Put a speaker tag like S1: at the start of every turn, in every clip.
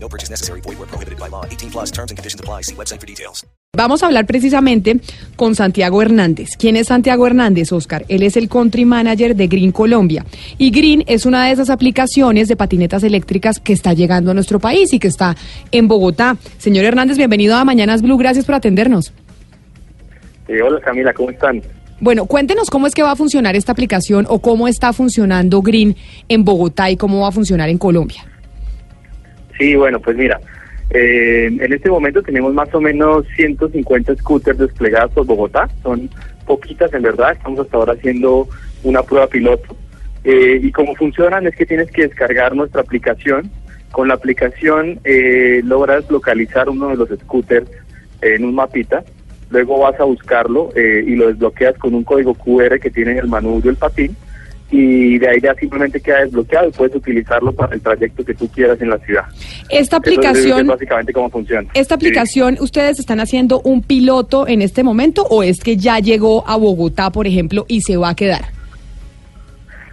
S1: No purchase necessary. Void where prohibited by law. 18 plus terms and conditions apply. See website for details.
S2: Vamos a hablar precisamente con Santiago Hernández. ¿Quién es Santiago Hernández, Oscar? Él es el country manager de Green Colombia. Y Green es una de esas aplicaciones de patinetas eléctricas que está llegando a nuestro país y que está en Bogotá. Señor Hernández, bienvenido a Mañanas Blue. Gracias por atendernos.
S3: Eh, hola Camila, ¿cómo están?
S2: Bueno, cuéntenos cómo es que va a funcionar esta aplicación o cómo está funcionando Green en Bogotá y cómo va a funcionar en Colombia.
S3: Sí, bueno, pues mira, eh, en este momento tenemos más o menos 150 scooters desplegados por Bogotá, son poquitas en verdad, estamos hasta ahora haciendo una prueba piloto. Eh, y cómo funcionan es que tienes que descargar nuestra aplicación. Con la aplicación eh, logras localizar uno de los scooters en un mapita, luego vas a buscarlo eh, y lo desbloqueas con un código QR que tiene en el manubrio el patín y de ahí ya simplemente queda desbloqueado y puedes utilizarlo para el trayecto que tú quieras en la ciudad.
S2: Esta
S3: Eso es-
S2: aplicación,
S3: es básicamente cómo funciona.
S2: esta
S3: Sí.
S2: aplicación, ¿ustedes están haciendo un piloto en este momento o es que ya llegó a Bogotá, por ejemplo, y se va a quedar?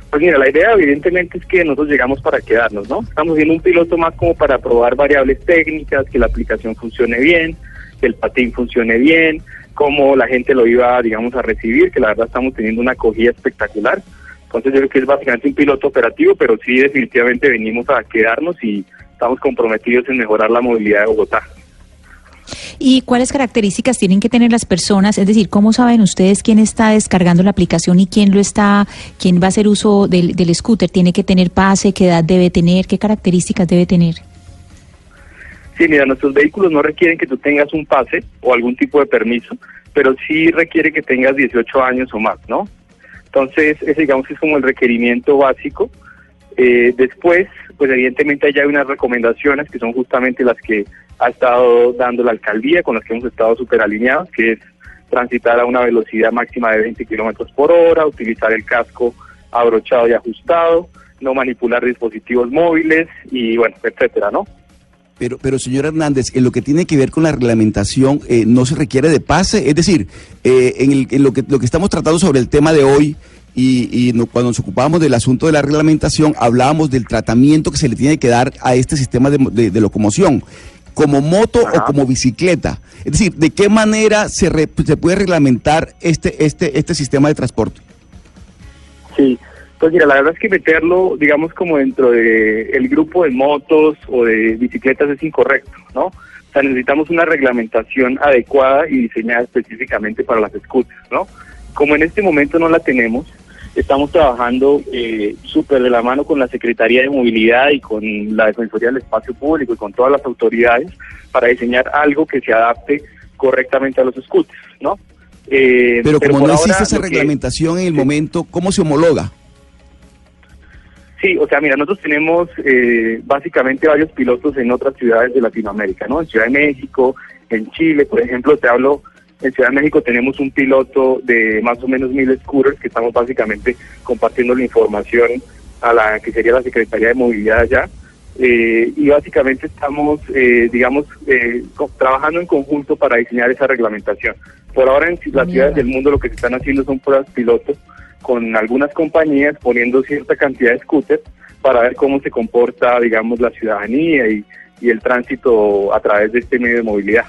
S3: Pues mira, la idea evidentemente es que nosotros llegamos para quedarnos, ¿no? Estamos haciendo un piloto más como para probar variables técnicas, que la aplicación funcione bien, que el patín funcione bien, cómo la gente lo iba, digamos, a recibir, que la verdad estamos teniendo una acogida espectacular. Entonces yo creo que es básicamente un piloto operativo, pero sí definitivamente venimos a quedarnos y estamos comprometidos en mejorar la movilidad de Bogotá.
S4: ¿Y cuáles características tienen que tener las personas? Es decir, ¿cómo saben ustedes quién está descargando la aplicación y quién lo está, quién va a hacer uso del, del scooter? ¿Tiene que tener pase? ¿Qué edad debe tener? ¿Qué características debe tener?
S3: Sí, mira, nuestros vehículos no requieren que tú tengas un pase o algún tipo de permiso, pero sí requiere que tengas 18 años o más, ¿no? Entonces, ese digamos es como el requerimiento básico. Eh, después, pues evidentemente hay unas recomendaciones que son justamente las que ha estado dando la alcaldía, con las que hemos estado súper alineados, que es transitar a una velocidad máxima de 20 kilómetros por hora, utilizar el casco abrochado y ajustado, no manipular dispositivos móviles y bueno, etcétera, ¿no?
S5: Pero, pero señor Hernández, en lo que tiene que ver con la reglamentación, eh, no se requiere de pase. Es decir, eh, en, el- en lo, que, lo que estamos tratando sobre el tema de hoy, y, y no- cuando nos ocupamos del asunto de la reglamentación, hablábamos del tratamiento que se le tiene que dar a este sistema de, de- de locomoción, como moto
S3: Ajá.
S5: o como bicicleta. Es decir, ¿de qué manera se, re- se puede reglamentar este, este, este sistema de transporte?
S3: Sí, pues mira, la verdad es que meterlo, digamos, como dentro de el grupo de motos o de bicicletas es incorrecto, ¿no? O sea, necesitamos una reglamentación adecuada y diseñada específicamente para las scooters, ¿no? Como en este momento no la tenemos, estamos trabajando eh, súper de la mano con la Secretaría de Movilidad y con la Defensoría del Espacio Público y con todas las autoridades para diseñar algo que se adapte correctamente a los scooters, ¿no? Eh,
S5: Pero, como no existe esa
S3: que-
S5: reglamentación en el momento, ¿cómo se homologa?
S3: Sí, o sea, mira, nosotros tenemos eh, básicamente varios pilotos en otras ciudades de Latinoamérica, ¿no? En Ciudad de México, en Chile, por ejemplo, te hablo, en Ciudad de México tenemos un piloto de más o menos mil scooters que estamos básicamente compartiendo la información a la que sería la Secretaría de Movilidad allá. Eh, y básicamente estamos, eh, digamos, eh, co- trabajando en conjunto para diseñar esa reglamentación. Por ahora en las ciudades del mundo lo que se están haciendo son pruebas pilotos con algunas compañías poniendo cierta cantidad de scooters para ver cómo se comporta, digamos, la ciudadanía y, el tránsito a través de este medio de movilidad.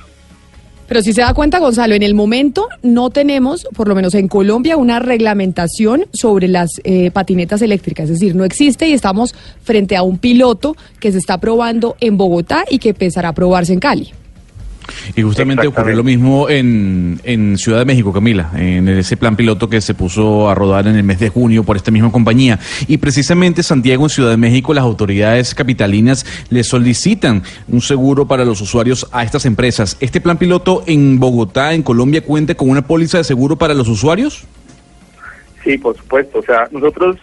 S2: Pero si se da cuenta, Gonzalo, en el momento no tenemos, por lo menos en Colombia, una reglamentación sobre las eh, patinetas eléctricas. Es decir, no existe y estamos frente a un piloto que se está probando en Bogotá y que empezará a probarse en Cali.
S6: Y justamente ocurrió lo mismo en, en Ciudad de México, Camila, en ese plan piloto que se puso a rodar en el mes de junio por esta misma compañía. Y precisamente Santiago, en Ciudad de México, las autoridades capitalinas le solicitan un seguro para los usuarios a estas empresas. ¿Este plan piloto en Bogotá, en Colombia, cuenta con una póliza de seguro para los usuarios?
S3: Sí, por supuesto. O sea, nosotros,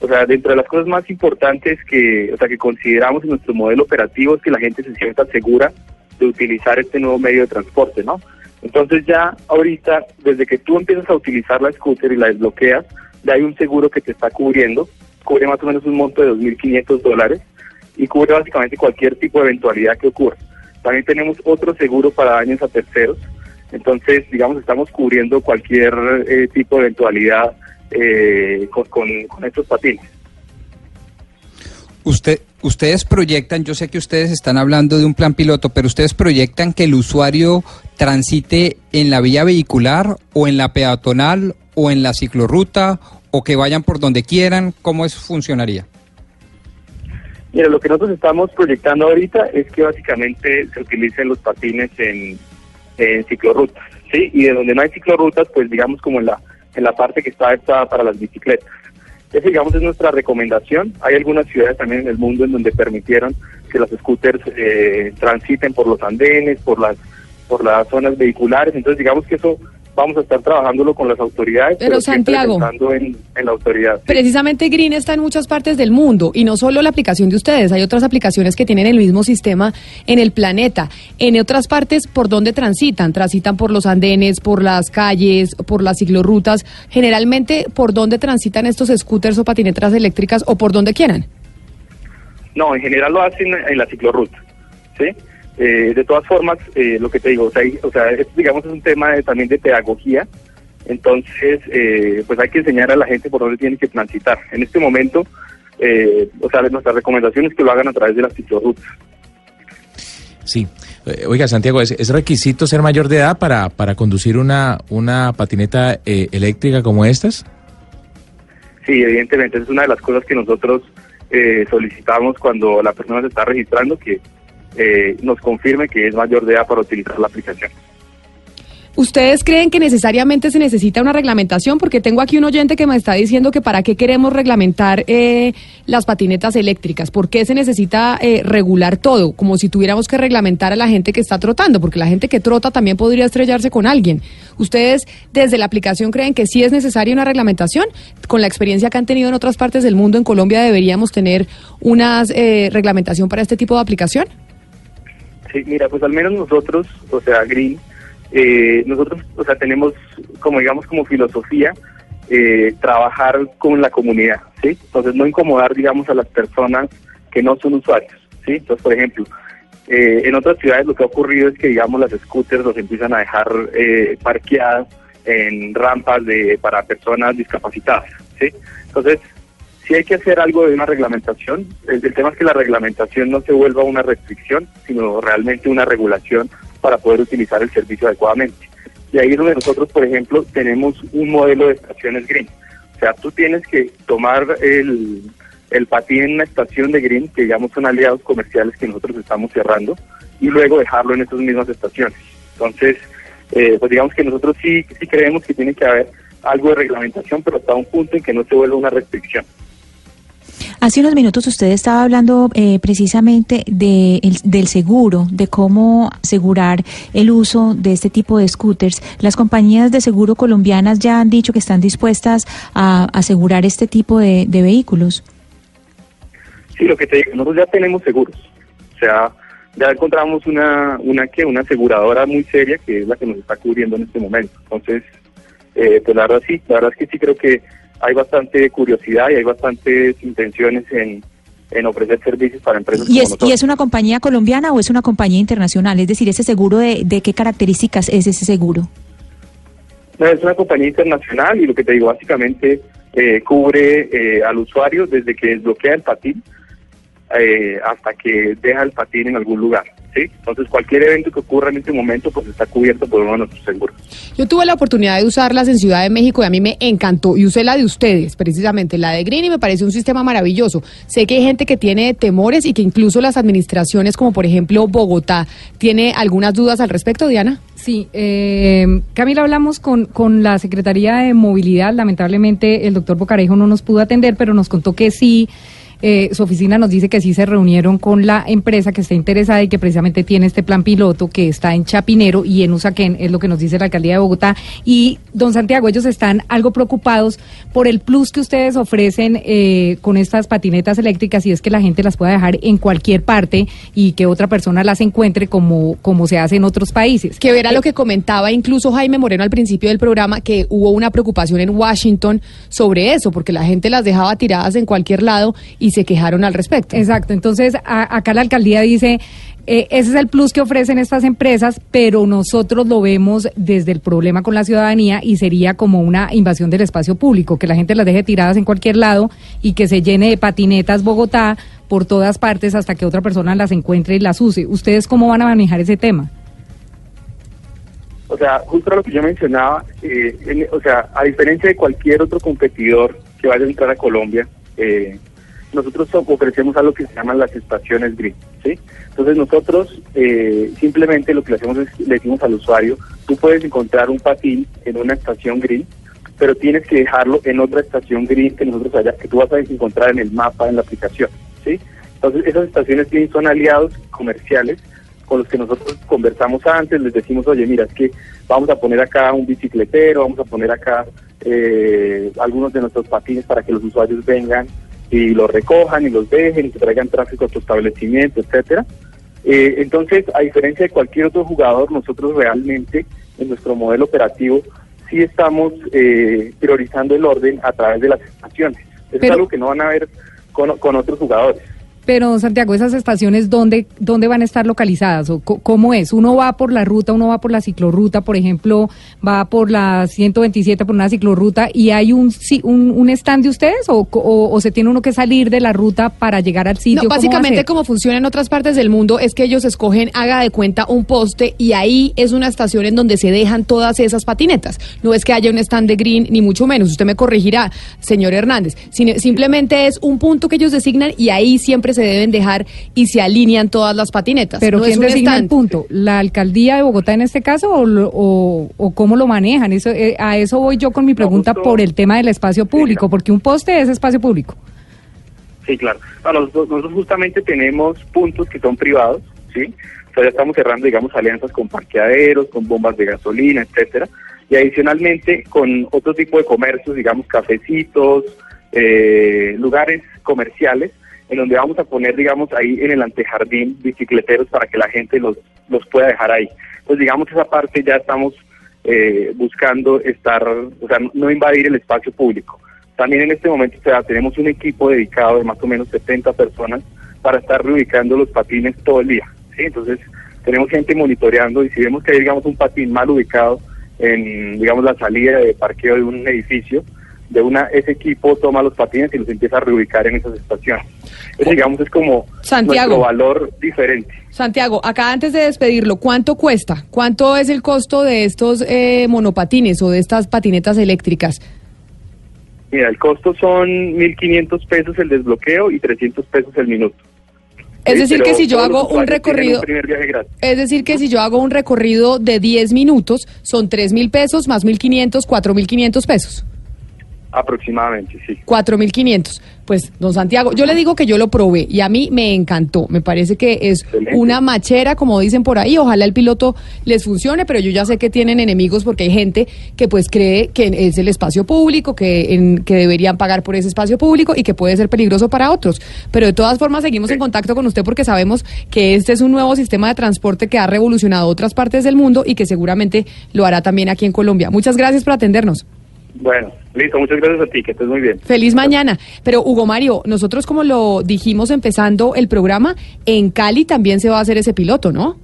S3: o sea, dentro de las cosas más importantes que, o sea, que consideramos en nuestro modelo operativo es que la gente se sienta segura de utilizar este nuevo medio de transporte, ¿no? Entonces ya ahorita, desde que tú empiezas a utilizar la scooter y la desbloqueas, ya hay un seguro que te está cubriendo, cubre más o menos un monto de 2.500 dólares y cubre básicamente cualquier tipo de eventualidad que ocurra. También tenemos otro seguro para daños a terceros, entonces digamos estamos cubriendo cualquier eh, tipo de eventualidad eh, con, con estos patines.
S7: Usted, ustedes proyectan, yo sé que ustedes están hablando de un plan piloto, pero ustedes proyectan que el usuario transite en la vía vehicular o en la peatonal o en la ciclorruta o que vayan por donde quieran, ¿cómo eso funcionaría?
S3: Mira, lo que nosotros estamos proyectando ahorita es que básicamente se utilicen los patines en, en ciclorrutas, ¿sí? Y de donde no hay ciclorrutas, pues digamos como en la, en la parte que está hecha para las bicicletas. Esa, digamos, es nuestra recomendación. Hay algunas ciudades también en el mundo en donde permitieron que los scooters eh, transiten por los andenes, por las por las zonas vehiculares. Entonces, digamos que eso vamos a estar trabajándolo con las autoridades.
S2: Pero, Santiago,
S3: en, en, la autoridad.
S2: Precisamente Green está en muchas partes del mundo y no solo la aplicación de ustedes, hay otras aplicaciones que tienen el mismo sistema en el planeta. En otras partes, ¿por dónde transitan? Transitan por los andenes, por las calles, por las ciclorrutas. Generalmente, ¿por dónde transitan estos scooters o patinetas eléctricas o por donde quieran?
S3: No, en general lo hacen en la ciclorruta, ¿sí? Eh, de todas formas, eh, lo que te digo, o sea, o sea digamos es un tema también de pedagogía, entonces eh, pues hay que enseñar a la gente por dónde tiene que transitar. En este momento, o sea, nuestra recomendación es que lo hagan a través de las ciclorrutas.
S8: Sí. Oiga, Santiago, ¿es, requisito ser mayor de edad para, para conducir una, una patineta eléctrica como estas?
S3: Sí, evidentemente, es una de las cosas que nosotros solicitamos cuando la persona se está registrando, que eh, nos confirme que es mayor de edad para utilizar la aplicación.
S2: ¿Ustedes creen que necesariamente se necesita una reglamentación? Porque tengo aquí un oyente que me está diciendo que para qué queremos reglamentar eh, las patinetas eléctricas, ¿por qué se necesita eh, regular todo? Como si tuviéramos que reglamentar a la gente que está trotando, porque la gente que trota también podría estrellarse con alguien. ¿Ustedes desde la aplicación creen que sí es necesaria una reglamentación? Con la experiencia que han tenido en otras partes del mundo, en Colombia deberíamos tener una reglamentación para este tipo de aplicación?
S3: Mira, pues al menos nosotros, o sea, Green, eh, nosotros, o sea, tenemos como digamos como filosofía eh, trabajar con la comunidad, ¿sí? Entonces no incomodar, digamos, a las personas que no son usuarios, ¿sí? Entonces, por ejemplo, eh, en otras ciudades lo que ha ocurrido es que, digamos, las scooters los empiezan a dejar eh, parqueadas en rampas de para personas discapacitadas, ¿sí? Entonces, si hay que hacer algo de una reglamentación. El, tema es que la reglamentación no se vuelva una restricción, sino realmente una regulación para poder utilizar el servicio adecuadamente. Y ahí es donde nosotros, por ejemplo, tenemos un modelo de estaciones green. O sea, tú tienes que tomar el, el patín en una estación de green, que digamos son aliados comerciales que nosotros estamos cerrando, y luego dejarlo en esas mismas estaciones. Entonces, eh, pues digamos que nosotros sí, sí creemos que tiene que haber algo de reglamentación, pero hasta un punto en que no se vuelva una restricción.
S4: Hace unos minutos usted estaba hablando eh, precisamente de del seguro, de cómo asegurar el uso de este tipo de scooters. Las compañías de seguro colombianas ya han dicho que están dispuestas a asegurar este tipo de, vehículos.
S3: Sí, lo que te digo, nosotros ya tenemos seguros. O sea, ya encontramos una, una que una aseguradora muy seria que es la que nos está cubriendo en este momento. Entonces, eh, pues la verdad sí, la verdad es que sí creo que hay bastante curiosidad y hay bastantes intenciones en, ofrecer servicios para empresas.
S4: ¿Y es, ¿Y es una compañía colombiana o es una compañía internacional? Es decir, ese seguro, ¿de, de qué características es ese seguro?
S3: es una compañía internacional y lo que te digo, básicamente eh, cubre eh, al usuario desde que desbloquea el patín eh, hasta que deja el patín en algún lugar. Entonces cualquier evento que ocurra en este momento pues está cubierto por uno de nuestros seguros.
S2: Yo tuve la oportunidad de usarlas en Ciudad de México y a mí me encantó y usé la de ustedes, precisamente la de Green y me parece un sistema maravilloso. Sé que hay gente que tiene temores y que incluso las administraciones como por ejemplo Bogotá tiene algunas dudas al respecto, Diana.
S9: Sí, eh, Camila, hablamos con, con la Secretaría de Movilidad. Lamentablemente el doctor Bocarejo no nos pudo atender, pero nos contó que sí eh, su oficina nos dice que sí se reunieron con la empresa que está interesada y que precisamente tiene este plan piloto que está en Chapinero y en Usaquén, es lo que nos dice la alcaldía de Bogotá. Y, don Santiago, ellos están algo preocupados por el plus que ustedes ofrecen eh, con estas patinetas eléctricas y es que la gente las pueda dejar en cualquier parte y que otra persona las encuentre como, como se hace en otros países.
S2: Que verá lo que comentaba incluso Jaime Moreno al principio del programa, que hubo una preocupación en Washington sobre eso, porque la gente las dejaba tiradas en cualquier lado y se quejaron al respecto.
S9: Exacto, entonces a- acá la alcaldía dice, eh, ese es el plus que ofrecen estas empresas, pero nosotros lo vemos desde el problema con la ciudadanía y sería como una invasión del espacio público, que la gente las deje tiradas en cualquier lado y que se llene de patinetas Bogotá por todas partes hasta que otra persona las encuentre y las use. ¿Ustedes cómo van a manejar ese tema?
S3: O sea, justo lo que yo mencionaba, eh, en- o sea, a diferencia de cualquier otro competidor que vaya a entrar a Colombia, eh, nosotros so- ofrecemos algo que se llaman las estaciones green, ¿sí? Entonces nosotros eh, simplemente lo que le hacemos es, le decimos al usuario, tú puedes encontrar un patín en una estación green, pero tienes que dejarlo en otra estación green que nosotros allá, que tú vas a encontrar en el mapa, en la aplicación, ¿sí? Entonces esas estaciones green son aliados comerciales con los que nosotros conversamos antes, les decimos, oye, mira, es que vamos a poner acá un bicicletero, vamos a poner acá eh, algunos de nuestros patines para que los usuarios vengan y los recojan y los dejen y que traigan tráfico a tu establecimiento, etcétera. Eh, entonces, a diferencia de cualquier otro jugador, nosotros realmente en nuestro modelo operativo sí estamos eh, priorizando el orden a través de las estaciones. Eso es algo que no van a ver con, con otros jugadores.
S9: Pero, Santiago, ¿esas estaciones dónde, dónde van a estar localizadas? ¿O ¿Cómo es? ¿Uno va por la ruta, uno va por la ciclorruta, por ejemplo, va por la 127 por una ciclorruta y hay un, un, un stand de ustedes o, co- o, o se tiene uno que salir de la ruta para llegar al sitio?
S2: No,
S9: ¿Cómo va a
S2: básicamente como funciona en otras partes del mundo es que ellos escogen, haga de cuenta, un poste y ahí es una estación en donde se dejan todas esas patinetas. No es que haya un stand de green, ni mucho menos. Usted me corregirá, señor Hernández. Simplemente es un punto que ellos designan y ahí siempre se deben dejar y se alinean todas las patinetas.
S9: Pero
S2: no
S9: ¿quién
S2: es
S9: designa el punto? ¿La alcaldía de Bogotá en este caso o, lo- o, o cómo lo manejan? Eso, eh, a eso voy yo con mi pregunta
S3: justo-
S9: por el tema del espacio público, porque un poste es espacio público.
S3: Sí, claro. No, nosotros, nosotros justamente tenemos puntos que son privados, ¿sí? O sea, ya estamos cerrando, digamos, alianzas con parqueaderos, con bombas de gasolina, etcétera. Y adicionalmente con otro tipo de comercios, digamos, cafecitos, eh, lugares comerciales, en donde vamos a poner, digamos, ahí en el antejardín bicicleteros para que la gente los, los pueda dejar ahí. Pues digamos, esa parte ya estamos eh, buscando estar, o sea, no- invadir el espacio público. También en este momento o tenemos un equipo dedicado de más o menos 70 personas para estar reubicando los patines todo el día. ¿sí? Entonces, tenemos gente monitoreando y si vemos que hay, digamos, un patín mal ubicado en, digamos, la salida de parqueo de un edificio, de una ese equipo toma los patines y los empieza a reubicar en esas estaciones. Eso, digamos, es como
S2: Santiago.
S3: nuestro valor diferente.
S2: Santiago, acá antes de despedirlo, ¿cuánto cuesta? ¿Cuánto es el costo de estos eh, monopatines o de estas patinetas eléctricas?
S3: Mira, el costo son 1.500 pesos el desbloqueo y 300 pesos el minuto.
S2: Es decir,
S3: pero
S2: que si yo hago un recorrido,
S3: un
S2: es decir, que si yo hago un recorrido de 10 minutos, son 3 mil pesos más 1.500, 4 mil 500 pesos.
S3: Aproximadamente, sí.
S2: 4.500. Pues, don Santiago, yo le digo que yo lo probé y a mí me encantó. Me parece que es
S3: Excelente.
S2: una machera, como dicen por ahí. Ojalá el piloto les funcione, pero yo ya sé que tienen enemigos porque hay gente que pues cree que es el espacio público, que, en- que deberían pagar por ese espacio público y que puede ser peligroso para otros. Pero de todas formas seguimos en contacto con usted porque sabemos que este es un nuevo sistema de transporte que ha revolucionado otras partes del mundo y que seguramente lo hará también aquí en Colombia. Muchas gracias por atendernos.
S3: Bueno, listo, muchas gracias a ti, que estés muy bien.
S2: Feliz mañana. Pero Hugo Mario, nosotros como lo dijimos empezando el programa, en Cali también se va a hacer ese piloto, ¿no?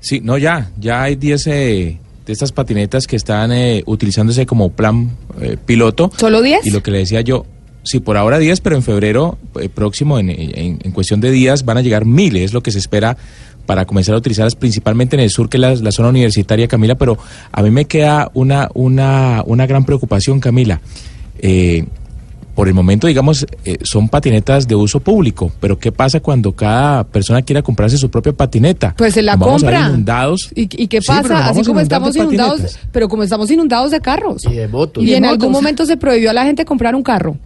S8: Sí, no, ya, ya hay 10 eh, de estas patinetas que están eh, utilizándose como plan eh, piloto.
S2: ¿Solo 10?
S8: Y lo que le decía yo, sí, por ahora 10, pero en febrero eh, próximo, en, en- en cuestión de días, van a llegar miles, es lo que se espera para comenzar a utilizarlas principalmente en el sur, que es la, la zona universitaria, Camila, pero a mí me queda una, una, una gran preocupación, Camila. Eh, por el momento, digamos, eh, son patinetas de uso público, pero ¿qué pasa cuando cada persona quiera comprarse su propia patineta?
S2: Pues se la
S8: Nos vamos a ver
S2: compra.
S8: inundados.
S2: ¿Y, y qué pasa? Así como estamos inundados,
S8: patinetas.
S2: pero como estamos inundados de carros.
S10: Y de motos.
S2: Y,
S9: Y de
S2: en algún momento se prohibió a la gente comprar un carro.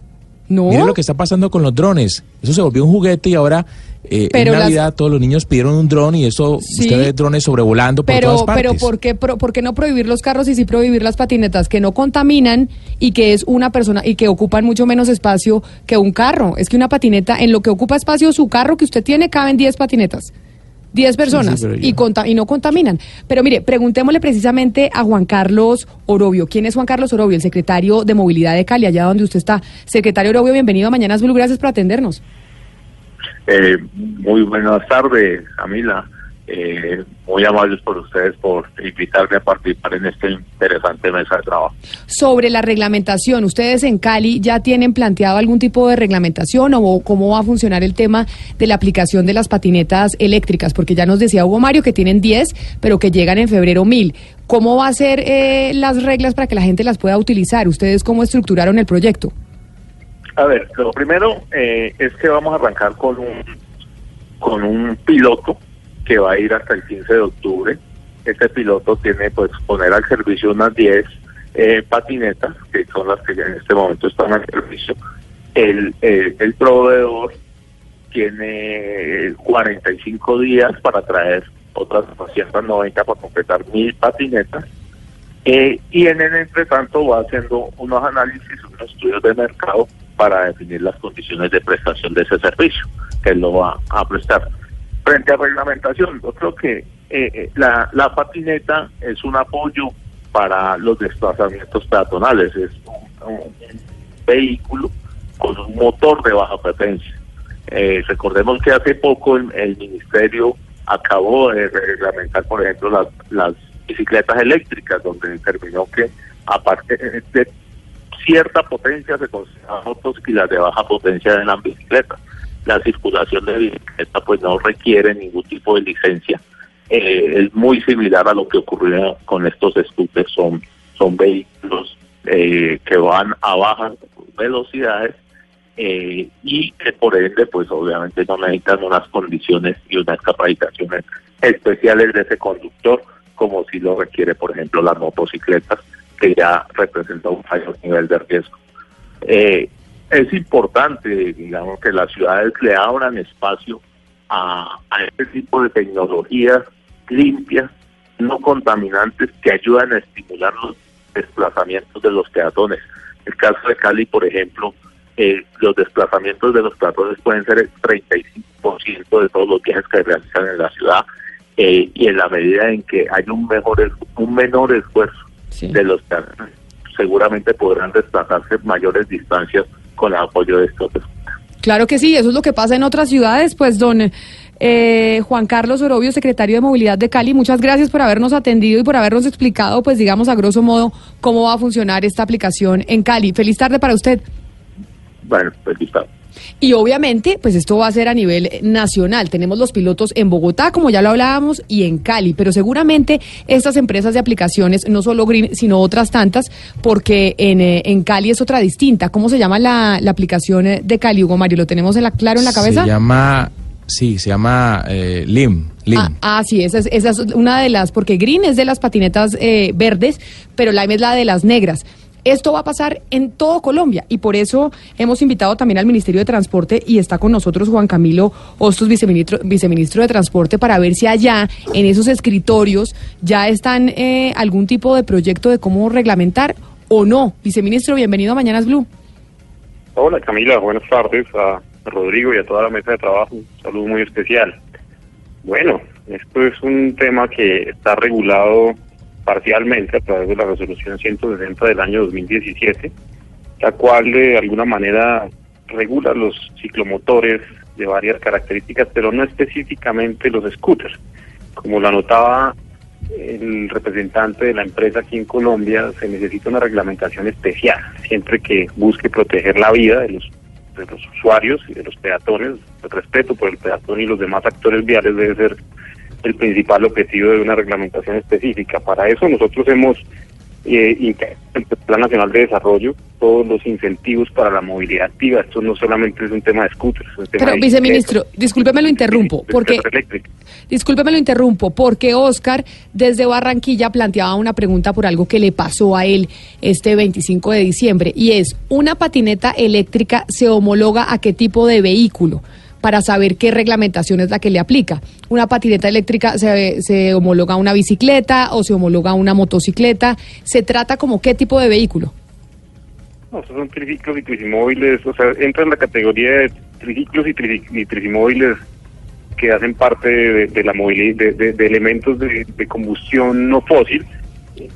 S2: No.
S8: Miren lo que está pasando con los drones. Eso se volvió un juguete y ahora eh,
S2: Pero
S8: en
S2: las-
S8: Navidad todos los niños pidieron un dron y eso
S2: Sí.
S8: usted ve drones sobrevolando por
S2: Pero,
S8: todas partes.
S2: pero ¿por qué, pro- por qué no prohibir los carros y sí prohibir las patinetas que no contaminan y que es una persona y que ocupan mucho menos espacio que un carro? Es que una patineta, en lo que ocupa espacio su carro que usted tiene, caben 10 patinetas. 10 personas y, conta- y no contaminan. Pero mire, preguntémosle precisamente a Juan Carlos Orobio. ¿Quién es Juan Carlos Orobio? El secretario de Movilidad de Cali, allá donde usted está. Secretario Orobio, bienvenido a Mañanas Blue. Gracias por atendernos.
S10: Eh, muy buenas tardes, Camila. Eh, muy amables por ustedes por invitarme a participar en esta interesante mesa de trabajo.
S2: Sobre la reglamentación, ¿ustedes en Cali ya tienen planteado algún tipo de reglamentación o cómo va a funcionar el tema de la aplicación de las patinetas eléctricas? Porque ya nos decía Hugo Mario que tienen 10, pero que llegan en febrero 1000. ¿Cómo va a ser eh, las reglas para que la gente las pueda utilizar? ¿Ustedes cómo estructuraron el proyecto?
S10: A ver, lo primero eh, es que vamos a arrancar con un, con un piloto que va a ir hasta el 15 de octubre. Este piloto tiene pues poner al servicio unas 10 eh, patinetas, que son las que ya en este momento están al servicio. El, eh, el proveedor tiene 45 días para traer otras 290 para completar mil patinetas. Eh, y en el entretanto va haciendo unos análisis, unos estudios de mercado para definir las condiciones de prestación de ese servicio que él lo va a prestar. Frente a reglamentación, yo creo que eh, eh, la, patineta es un apoyo para los desplazamientos peatonales, es un, vehículo con un motor de baja potencia. Eh, recordemos que hace poco el, ministerio acabó de reglamentar, por ejemplo, las, bicicletas eléctricas, donde determinó que aparte de cierta potencia se consideran motos y las de baja potencia en las bicicletas. La circulación de bicicleta pues no requiere ningún tipo de licencia. Eh, es muy similar a lo que ocurría con estos scooters, son, son vehículos eh, que van a bajas velocidades eh, y que por ende pues obviamente no necesitan unas condiciones y unas capacitaciones especiales de ese conductor como si lo requiere por ejemplo las motocicletas que ya representa un mayor nivel de riesgo. Es importante, digamos, que las ciudades le abran espacio a, a este tipo de tecnologías limpias, no contaminantes, que ayudan a estimular los desplazamientos de los peatones. El caso de Cali, por ejemplo, eh, los desplazamientos de los peatones pueden ser el 35% de todos los viajes que realizan en la ciudad eh, y en la medida en que hay un mejor un menor esfuerzo de los peatones, seguramente podrán desplazarse mayores distancias con el apoyo de estos
S2: Claro que sí, eso es lo que pasa en otras ciudades. Pues, don eh, Juan Carlos Orobio, secretario de Movilidad de Cali, muchas gracias por habernos atendido y por habernos explicado, pues, digamos, a grosso modo, cómo va a funcionar esta aplicación en Cali. Feliz tarde para usted.
S10: Bueno, feliz tarde.
S2: Y obviamente, pues esto va a ser a nivel nacional. Tenemos los pilotos en Bogotá, como ya lo hablábamos, y en Cali. Pero seguramente estas empresas de aplicaciones, no solo Green, sino otras tantas, porque en, eh, en Cali es otra distinta. ¿Cómo se llama la, la aplicación eh, de Cali, Hugo Mario? ¿Lo tenemos en la, claro en la cabeza?
S8: Se llama, sí, se llama eh, LIM. LIM.
S2: Ah, ah, sí, esa es, esa es una de las, porque Green es de las patinetas eh, verdes, pero Lime es la de las negras. Esto va a pasar en todo Colombia y por eso hemos invitado también al Ministerio de Transporte y está con nosotros Juan Camilo Hostos, viceministro, viceministro de Transporte, para ver si allá en esos escritorios ya están eh, algún tipo de proyecto de cómo reglamentar o no. Viceministro, bienvenido a Mañanas Blue.
S11: Hola Camila, buenas tardes a Rodrigo y a toda la mesa de trabajo. Un saludo muy especial. Bueno, esto es un tema que está regulado parcialmente a través de la resolución 160 del año 2017, la cual de alguna manera regula los ciclomotores de varias características, pero no específicamente los scooters. Como lo anotaba el representante de la empresa aquí en Colombia, se necesita una reglamentación especial, siempre que busque proteger la vida de los, de los usuarios y de los peatones. El respeto por el peatón y los demás actores viales debe ser el principal objetivo de una reglamentación específica. Para eso nosotros hemos eh, integrado el Plan Nacional de Desarrollo todos los incentivos para la movilidad activa. Esto no solamente es un tema de scooters. Es un tema
S2: Pero,
S11: de
S2: viceministro, discúlpeme lo interrumpo, porque. Discúlpeme lo interrumpo, porque Oscar desde Barranquilla planteaba una pregunta por algo que le pasó a él este 25 de diciembre y es, ¿una patineta eléctrica se homologa a qué tipo de vehículo? Para saber qué reglamentación es la que le aplica. ¿Una patineta eléctrica se, se homologa a una bicicleta o se homologa a una motocicleta? ¿Se trata como qué tipo de vehículo?
S11: No, son triciclos y tricimóviles, o sea, entra en la categoría de triciclos y, y tricimóviles que hacen parte de, la movilidad, de, elementos de combustión no fósil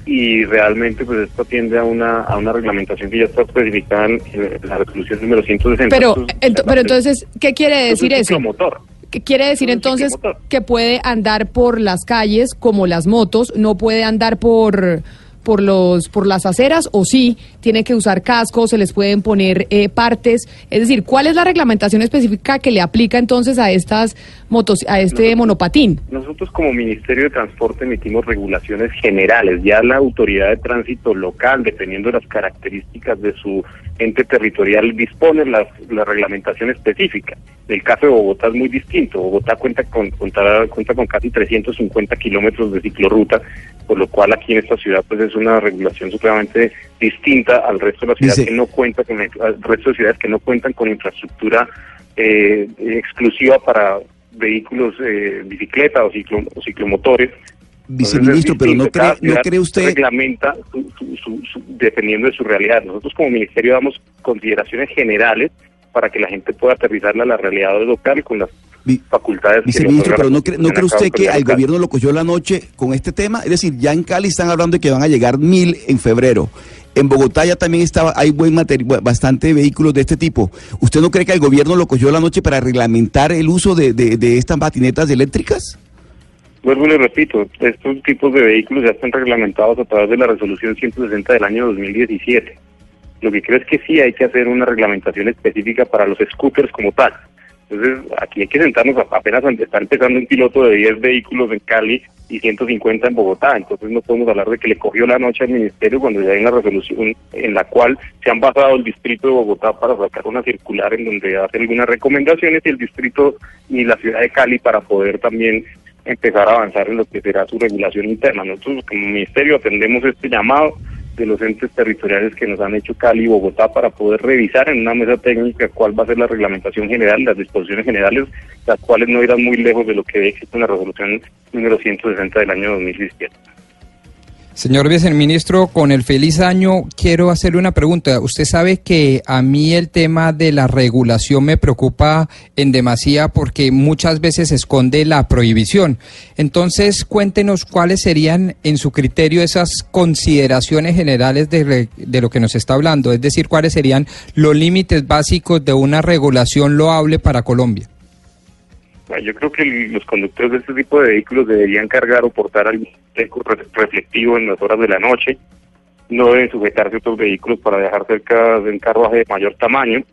S11: y realmente pues esto atiende a una, a una reglamentación que ya está especificada en, la resolución número 160.
S2: Pero,
S11: Entonces,
S2: ento- pero entonces, ¿qué quiere decir eso?
S11: ciclomotor.
S2: ¿Qué quiere decir entonces que puede andar por las calles como las motos, no puede andar por por los por las aceras o sí tiene que usar cascos, se les pueden poner eh, partes, es decir, ¿cuál es la reglamentación específica que le aplica entonces a estas motos a este monopatín?
S11: Nosotros como Ministerio de Transporte emitimos regulaciones generales. Ya la autoridad de tránsito local, dependiendo de las características de su ente territorial, dispone las, la reglamentación específica. El caso de Bogotá es muy distinto. Bogotá cuenta con, contará- cuenta con casi 350 kilómetros de ciclorruta, por lo cual aquí en esta ciudad pues es una regulación supremamente distinta al resto de las ciudades
S5: Dice-
S11: que no cuenta con al resto de ciudades que no cuentan con infraestructura eh, exclusiva para vehículos eh, bicicleta o, ciclo, o ciclomotores.
S5: Viceministro,
S11: es
S5: pero ¿no cree,
S11: Cada
S5: no
S11: ciudad
S5: cree usted
S11: reglamenta su- su- su- su- dependiendo de su realidad. Nosotros como ministerio damos consideraciones generales para que la gente pueda aterrizarla a la realidad local con las facultades.
S5: Viceministro, pero ¿no cree, ¿no cree usted que al gobierno lo cogió la noche con este tema? Es decir, ya en Cali están hablando de que van a llegar mil en febrero. En Bogotá ya también estaba, hay buen materi- bu- bastante vehículos de este tipo. ¿Usted no cree que el gobierno lo cogió la noche para reglamentar el uso de, de- de estas patinetas eléctricas?
S11: Vuelvo y le repito, estos tipos de vehículos ya están reglamentados a través de la resolución 160 del año 2017. Lo que creo es que sí hay que hacer una reglamentación específica para los scooters como tal. Entonces, aquí hay que sentarnos, apenas está empezando un piloto de 10 vehículos en Cali y 150 en Bogotá, entonces no podemos hablar de que le cogió la noche al ministerio cuando ya hay una resolución en la cual se han basado el distrito de Bogotá para sacar una circular en donde hace algunas recomendaciones y el distrito y la ciudad de Cali para poder también empezar a avanzar en lo que será su regulación interna. Nosotros como ministerio atendemos este llamado de los entes territoriales que nos han hecho Cali y Bogotá para poder revisar en una mesa técnica cuál va a ser la reglamentación general, las disposiciones generales, las cuales no irán muy lejos de lo que existe en la resolución número 160 del año 2017.
S7: Señor viceministro, con el feliz año quiero hacerle una pregunta. Usted sabe que a mí el tema de la regulación me preocupa en demasía porque muchas veces esconde la prohibición. Entonces, cuéntenos cuáles serían, en su criterio, esas consideraciones generales de, de lo que nos está hablando. Es decir, cuáles serían los límites básicos de una regulación loable para Colombia.
S11: Yo creo que los conductores de este tipo de vehículos deberían cargar o portar algún teco re- reflectivo en las horas de la noche. No deben sujetarse a otros vehículos para dejar cerca de un carruaje de mayor tamaño.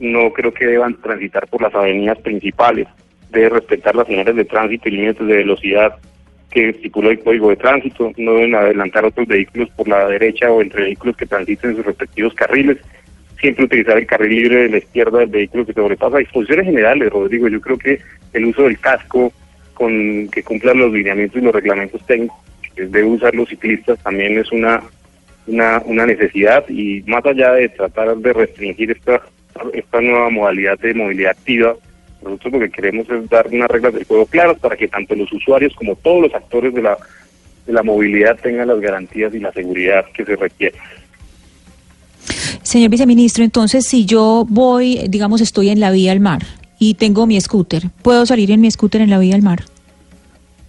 S11: No creo que deban transitar por las avenidas principales. Deben respetar las señales de tránsito y límites de velocidad que estipula el código de tránsito. No deben adelantar otros vehículos por la derecha o entre vehículos que transiten en sus respectivos carriles siempre utilizar el carril libre de la izquierda del vehículo que sobrepasa. Disposiciones generales, Rodrigo, yo creo que el uso del casco con que cumplan los lineamientos y los reglamentos técnicos que debe usar los ciclistas también es una, una, una necesidad y más allá de tratar de restringir esta, esta nueva modalidad de movilidad activa, nosotros lo que queremos es dar unas reglas del juego claras para que tanto los usuarios como todos los actores de la, de la movilidad tengan las garantías y la seguridad que se requiere.
S4: Señor viceministro, entonces si yo voy, digamos, estoy en la vía al mar y tengo mi scooter, ¿puedo salir en mi scooter en la vía al mar?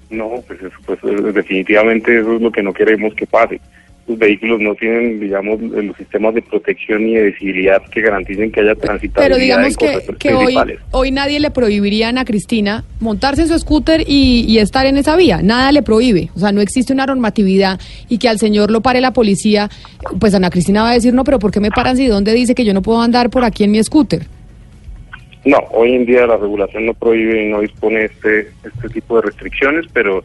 S11: No, pues, pues, eh, definitivamente eso es lo que no queremos que pase. Los vehículos no tienen, digamos, los sistemas de protección y de visibilidad que garanticen que haya transitabilidad
S2: Pero digamos
S11: en
S2: que, hoy, nadie le prohibiría a Ana Cristina montarse en su scooter y, y estar en esa vía. Nada le prohíbe. O sea, no existe una normatividad y que al señor lo pare la policía, pues Ana Cristina va a decir, no, pero ¿por qué me paran si dónde dice que yo no puedo andar por aquí en mi scooter?
S11: No, hoy en día la regulación no prohíbe y no dispone este, este tipo de restricciones, pero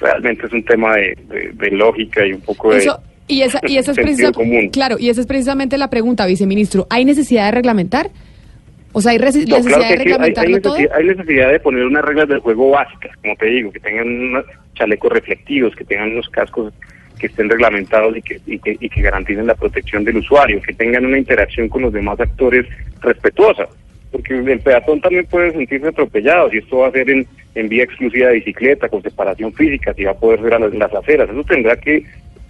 S11: realmente es un tema de, de- de lógica y un poco de...
S2: Eso, Y esa, y esa es
S11: Sentido
S2: precisa-
S11: común.
S2: claro, y esa es precisamente la pregunta, viceministro. ¿Hay necesidad de reglamentar? O sea, ¿hay
S11: No,
S2: necesidad
S11: claro
S2: de
S11: hay, hay
S2: reglamentarlo todo?
S11: necesidad, hay necesidad de poner unas reglas del juego básicas, como te digo, que tengan unos chalecos reflectivos, que tengan unos cascos que estén reglamentados y que, y que, y que garanticen la protección del usuario, que tengan una interacción con los demás actores respetuosa, porque el peatón también puede sentirse atropellado, si esto va a ser en, en vía exclusiva de bicicleta, con separación física, si va a poder ser a las, las aceras, eso tendrá que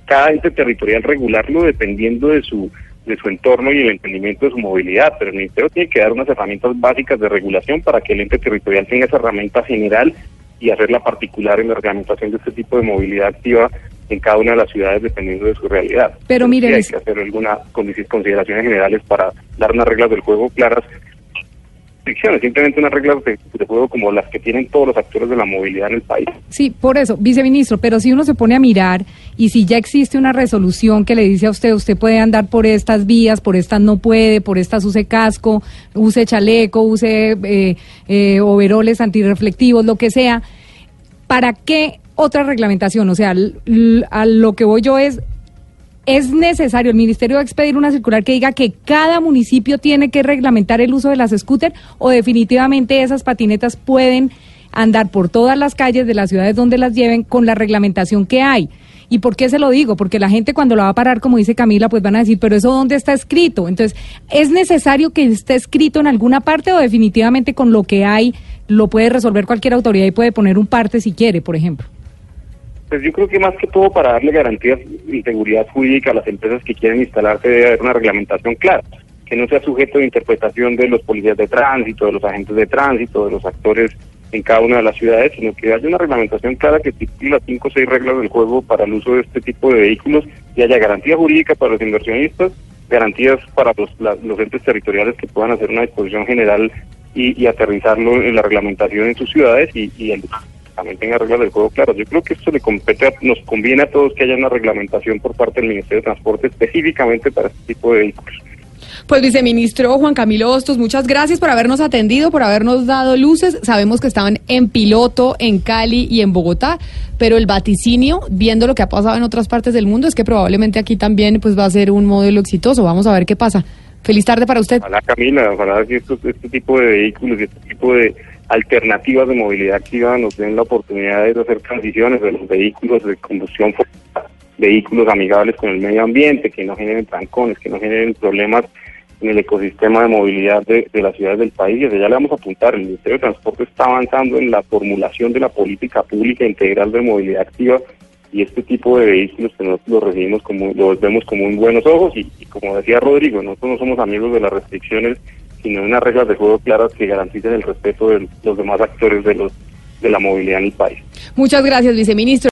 S11: cada ente territorial regularlo dependiendo de su de su entorno y el entendimiento de su movilidad, pero el Ministerio tiene que dar unas herramientas básicas de regulación para que el ente territorial tenga esa herramienta general y hacerla particular en la reglamentación de este tipo de movilidad activa en cada una de las ciudades dependiendo de su realidad.
S9: Pero mire,
S11: sí hay que hacer algunas consideraciones generales para dar unas reglas del juego claras. Simplemente unas reglas de, juego como las que tienen todos los actores de la movilidad en el país.
S9: Sí, por eso, viceministro, pero si uno se pone a mirar y si ya existe una resolución que le dice a usted, usted puede andar por estas vías, por estas no puede, por estas use casco, use chaleco, use eh, eh, overoles antirreflectivos, lo que sea, ¿para qué otra reglamentación? O sea, a lo que voy yo es, ¿es necesario, el ministerio va expedir una circular que diga que cada municipio tiene que reglamentar el uso de las scooters o definitivamente esas patinetas pueden andar por todas las calles de las ciudades donde las lleven con la reglamentación que hay? ¿Y por qué se lo digo? Porque la gente cuando la va a parar, como dice Camila, pues van a decir, pero eso dónde está escrito. Entonces, ¿es necesario que esté escrito en alguna parte o definitivamente con lo que hay lo puede resolver cualquier autoridad y puede poner un parte si quiere, por ejemplo?
S11: Pues yo creo que más que todo para darle garantías y seguridad jurídica a las empresas que quieren instalarse debe haber una reglamentación clara, que no sea sujeto de interpretación de los policías de tránsito, de los agentes de tránsito, de los actores en cada una de las ciudades, sino que haya una reglamentación clara que estipule las cinco o seis reglas del juego para el uso de este tipo de vehículos y haya garantía jurídica para los inversionistas, garantías para los, los entes territoriales que puedan hacer una disposición general y, y aterrizarlo en la reglamentación en sus ciudades y, y el también tenga reglas del juego claras. Yo creo que esto le compete, a- nos conviene a todos que haya una reglamentación por parte del Ministerio de Transporte específicamente para este tipo de vehículos.
S2: Pues viceministro Juan Camilo Hostos, muchas gracias por habernos atendido, por habernos dado luces. Sabemos que estaban en piloto en Cali y en Bogotá, pero el vaticinio, viendo lo que ha pasado en otras partes del mundo, es que probablemente aquí también pues va a ser un modelo exitoso. Vamos a ver qué pasa. Feliz tarde para usted.
S11: Ojalá, Camila, ojalá que estos- este tipo de vehículos y este tipo de alternativas de movilidad activa nos den la oportunidad de hacer transiciones de los vehículos de combustión vehículos amigables con el medio ambiente, que no generen trancones, que no generen problemas en el ecosistema de movilidad de, de las ciudades del país. Y desde ya le vamos a apuntar, el Ministerio de Transporte está avanzando en la formulación de la política pública integral de movilidad activa y este tipo de vehículos que nosotros los recibimos como, los vemos como muy buenos ojos y, y como decía Rodrigo, nosotros no somos amigos de las restricciones, sino unas reglas de juego claras que garanticen el respeto de los demás actores de los de la movilidad en el país.
S2: Muchas gracias, viceministro.